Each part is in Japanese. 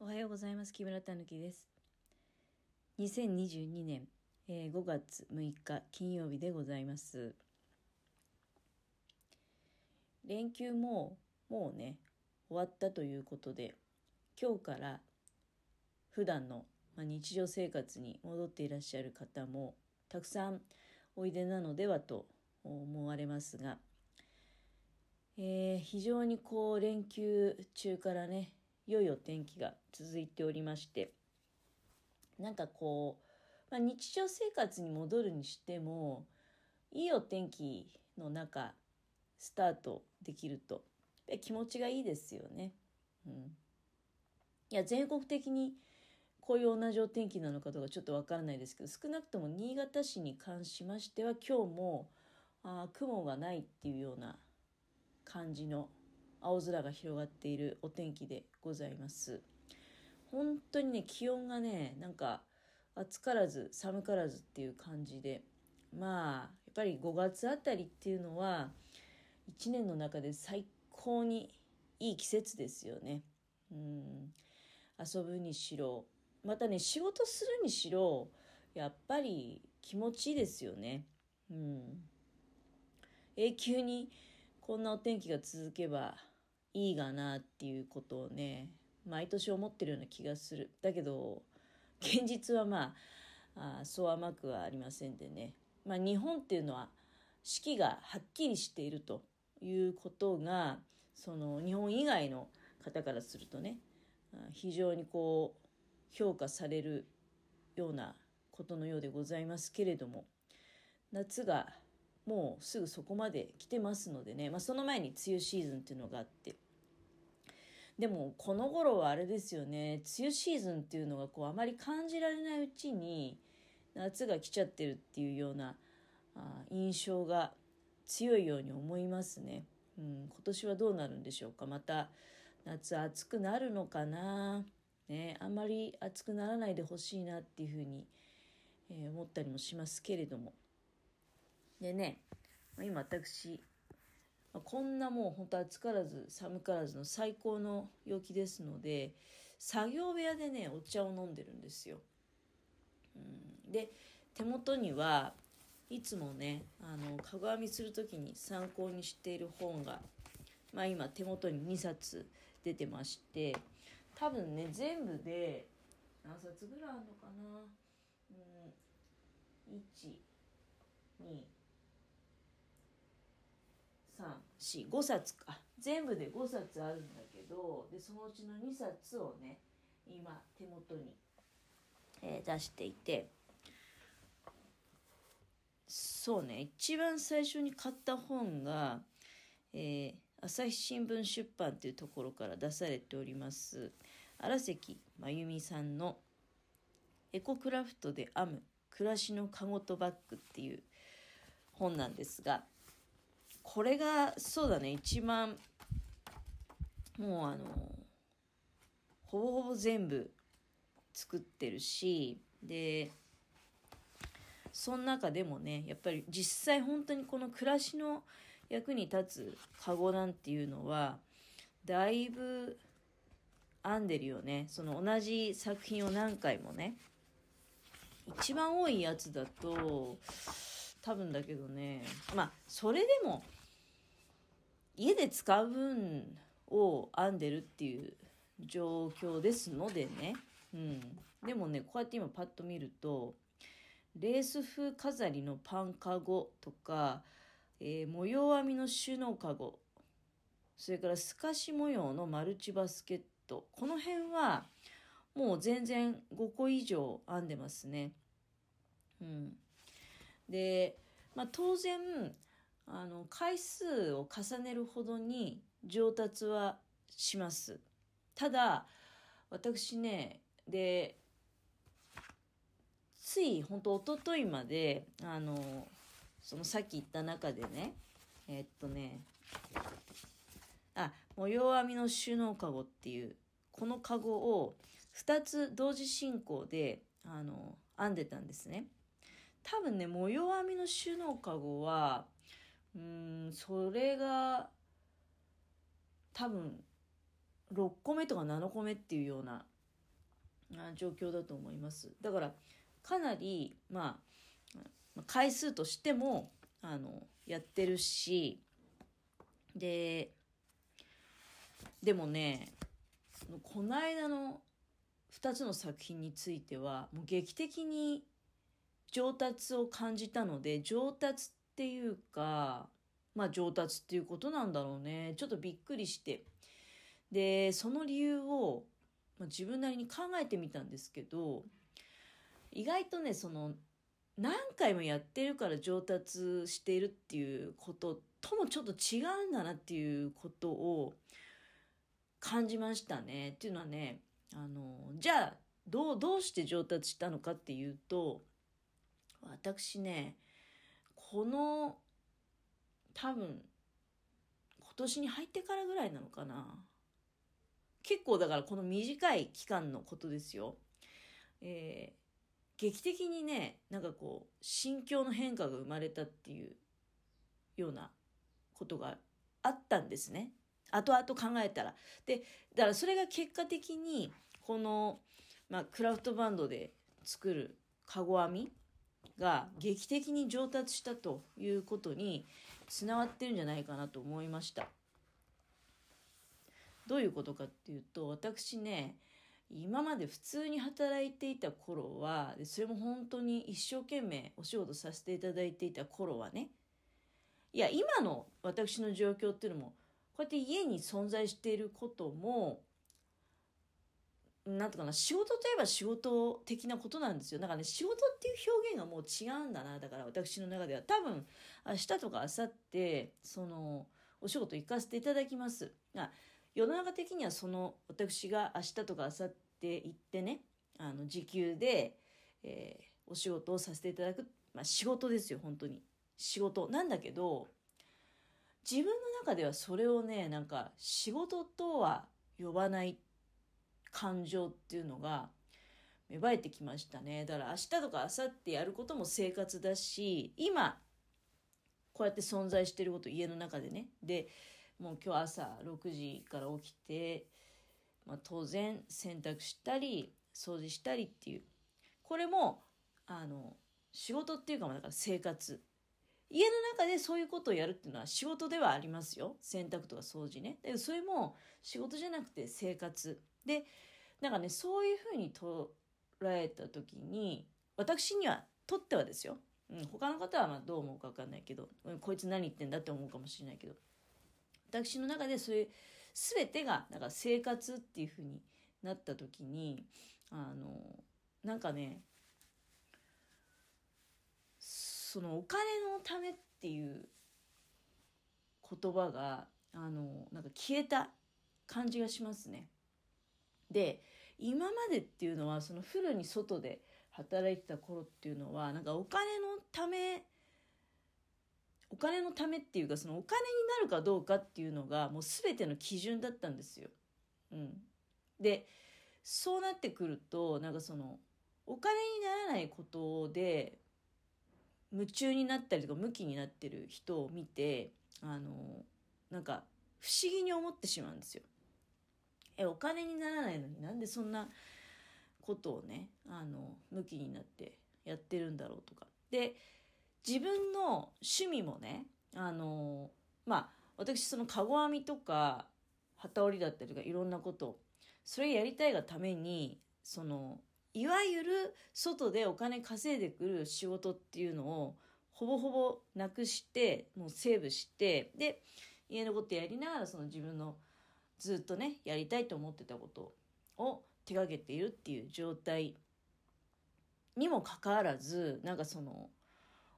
おはようございます。木村たぬきです。2022年、えー、5月6日金曜日でございます。連休ももうね終わったということで今日から普段の、まあ、日常生活に戻っていらっしゃる方もたくさんおいでなのではと思われますが、えー、非常にこう連休中からね良いお天気が続いておりましてなんかこう、まあ、日常生活に戻るにしてもいいお天気の中スタートできると気持ちがいいですよね。うん、いや全国的にこういう同じお天気なのかどうかちょっとわからないですけど少なくとも新潟市に関しましては今日もあ雲がないっていうような感じの青空が広がっているお天気でございます。本当にね、気温がね、なんか暑からず寒からずっていう感じで、まあ、やっぱり5月あたりっていうのは、1年の中で最高にいい季節ですよね。うん。遊ぶにしろ、またね、仕事するにしろ、やっぱり気持ちいいですよね。うん。永久にこんなお天気が続けばいいがなっていうことをね毎年思ってるような気がする。だけど現実はまああそう甘くはありませんでね、まあ、日本っていうのは四季がはっきりしているということがその日本以外の方からするとね非常にこう評価されるようなことのようでございますけれども夏がもうすぐそこまで来てますのでね、まあ、その前に梅雨シーズンっていうのがあってでもこの頃はあれですよね。梅雨シーズンっていうのがこうあまり感じられないうちに夏が来ちゃってるっていうようなあ印象が強いように思いますね、うん、今年はどうなるんでしょうか。また夏暑くなるのかな。ねあんまり暑くならないでほしいなっていうふうに、えー、思ったりもしますけれども。でね今私こんなもう本当暑からず寒からずの最高の陽気ですので作業部屋でねお茶を飲んでるんですよ。うん、で手元にはいつもねあのかご編みする時に参考にしている本が、まあ、今手元に2冊出てまして多分ね全部で何冊ぐらいあるのかな、うん、1 2 3、4、5冊か。全部で5冊あるんだけど、で、そのうちの2冊をね、今、手元に、えー、出していて、そうね、一番最初に買った本が、えー、朝日新聞出版というところから出されております、荒関真由美さんのエコクラフトで編む暮らしのかごとバッグっていう本なんですが、これがそうだね。一番もうあのほぼほぼ全部作ってるしでその中でもねやっぱり実際本当にこの暮らしの役に立つカゴなんていうのはだいぶ編んでるよね。その同じ作品を何回もね一番多いやつだと多分だけどねまあそれでも家で使う分を編んでるっていう状況ですのでね、うん、でもねこうやって今パッと見るとレース風飾りのパンカゴとか、えー、模様編みの収納カゴそれから透かし模様のマルチバスケットこの辺はもう全然5個以上編んでますね。うん、で、まあ、当然あの回数を重ねるほどに上達はします。ただ私ねでつい本当一昨日まであのそのさっき言った中でねえっとねあ模様編みの収納かごっていうこのかごを2つ同時進行であの編んでたんですね。多分ね模様編みの収納かごはうんそれが多分6個目とか7個目っていうような状況だと思います。だからかなりまあ回数としてもあのやってるしででもねこの間の2つの作品についてはもう劇的に上達を感じたので上達っていうかまあ上達っていうことなんだろうねちょっとびっくりしてでその理由を、まあ、自分なりに考えてみたんですけど意外とねその何回もやってるから上達しているっていうことともちょっと違うんだなっていうことを感じましたね。っていうのはねあのじゃあどうどうして上達したのかっていうと私ねこの多分今年に入ってからぐらいなのかな結構だからこの短い期間のことですよ。えー、劇的にねなんかこう心境の変化が生まれたっていうようなことがあったんですね。後々考えたら。で、だからそれが結果的に、この、まあ、クラフトバンドで作るかご編みが劇的に上達したということにつながってるんじゃないかなと思いました。どういうことかっていうと、私ね、今まで普通に働いていた頃は、それも本当に一生懸命お仕事させていただいていた頃はね、いや、今の私の状況っていうのも、こうやって家に存在していることも、なんとかな、仕事といえば仕事的なことなんですよ。だからね、仕事っていう表現がもう違うんだな。だから私の中では。多分、明日とか明後日、その、お仕事行かせていただきます。あ世の中的にはその、私が明日とか明後日行ってね、あの、時給で、えー、お仕事をさせていただく。まあ、仕事ですよ、本当に。仕事。なんだけど、自分の中ではそれをね、なんか仕事とは呼ばない感情っていうのが芽生えてきましたね。だから明日とか明後日やることも生活だし、今、こうやって存在してること家の中でね。で、もう今日朝6時から起きて、まあ、当然洗濯したり、掃除したりっていう。これも、あの、仕事っていうか、だから生活。家の中でそういうことをやるっていうのは仕事ではありますよ。洗濯とか掃除ね。だけどそれも仕事じゃなくて生活。で、なんかね、そういうふうに捉えた時に、私にはとってはですよ。うん、他の方はまあどう思うかわかんないけど、こいつ何言ってんだって思うかもしれないけど、私の中でそういう全てがなんか生活っていうふうになった時に、あの、なんかね、そのお金のためっていう言葉があのなんか消えた感じがしますね。で今までっていうのはそのフルに外で働いてた頃っていうのはなんかお金のためお金のためっていうかそのお金になるかどうかっていうのがもう全ての基準だったんですよ。うん、でそうなってくるとなんかそのお金にならないことで夢中になったりとか向きになってる人を見てあのなんか不思議に思ってしまうんですよ。えお金にならないのになんでそんなことをねあの向きになってやってるんだろうとか。で自分の趣味もねあのまあ私そのかご編みとか機織りだったりとかいろんなことそれやりたいがためにそのいわゆる外でお金稼いでくる仕事っていうのをほぼほぼなくしてもうセーブしてで家のことやりながらその自分のずっとねやりたいと思ってたことを手がけているっていう状態にもかかわらずなんかその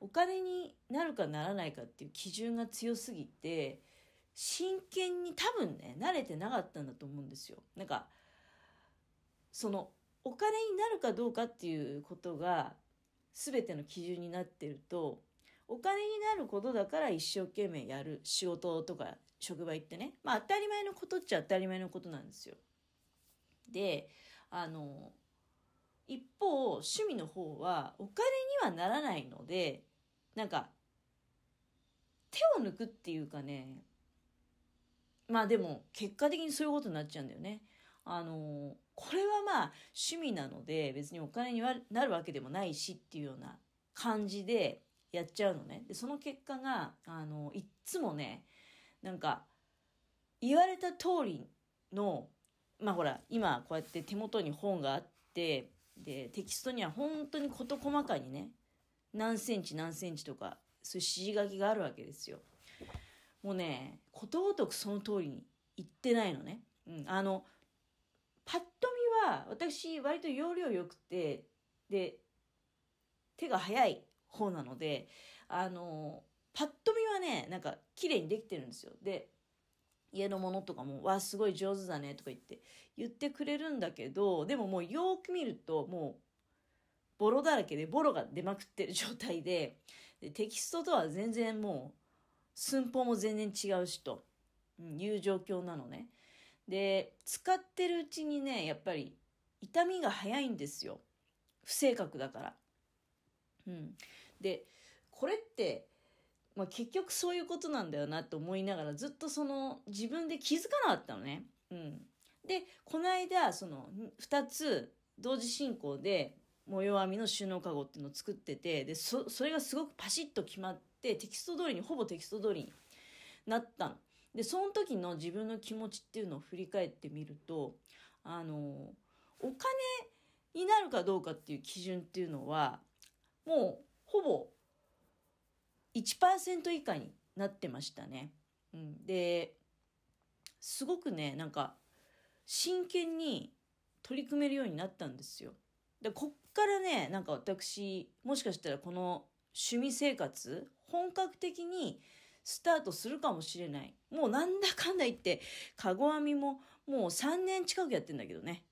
お金になるかならないかっていう基準が強すぎて真剣に多分ね慣れてなかったんだと思うんですよ。なんかそのお金になるかどうかっていうことが全ての基準になってるとお金になることだから一生懸命やる仕事とか職場行ってねまあ当たり前のことっちゃ当たり前のことなんですよ。であの一方趣味の方はお金にはならないのでなんか手を抜くっていうかねまあでも結果的にそういうことになっちゃうんだよね。あのこれはまが趣味なので別にお金になるわけでもないしっていうような感じでやっちゃうのね。で、その結果が、あの、いっつもね、なんか、言われた通りの、まあほら、今こうやって手元に本があって、で、テキストには本当に事細かにね、何センチ何センチとか、そういう指示書きがあるわけですよ。もうね、ことごとくその通りに言ってないのね。うん、あの、パッと見は私割と容量良くて、で、手が早い方なので、あの、パッと見はね、なんか綺麗にできてるんですよ。で、家のものとかも、わ、すごい上手だねとか言って言ってくれるんだけど、でももうよく見ると、もう、ボロだらけで、ボロが出まくってる状態で、でテキストとは全然もう、寸法も全然違うしと、うん、いう状況なのね。で、使ってるうちにね、やっぱり痛みが早いんですよ。不正確だから。うん。で、これって、まあ、結局そういうことなんだよなと思いながらずっとその自分で気づかなかったのね。うん。で、この間、その2つ同時進行で模様編みの収納かごっていうのを作ってて、で、そ、れがすごくパシッと決まってテキスト通りに、ほぼテキスト通りになったの。で、その時の自分の気持ちっていうのを振り返ってみると、あの、お金になるかどうかっていう基準っていうのは、もうほぼ1%以下になってましたね。うん、ですごくねなんか真剣に取り組めるようになったんですよ。でこっからねなんか私もしかしたらこの趣味生活本格的にスタートするかもしれない。もうなんだかんだ言って、かご編みももう3年近くやってんだけどね。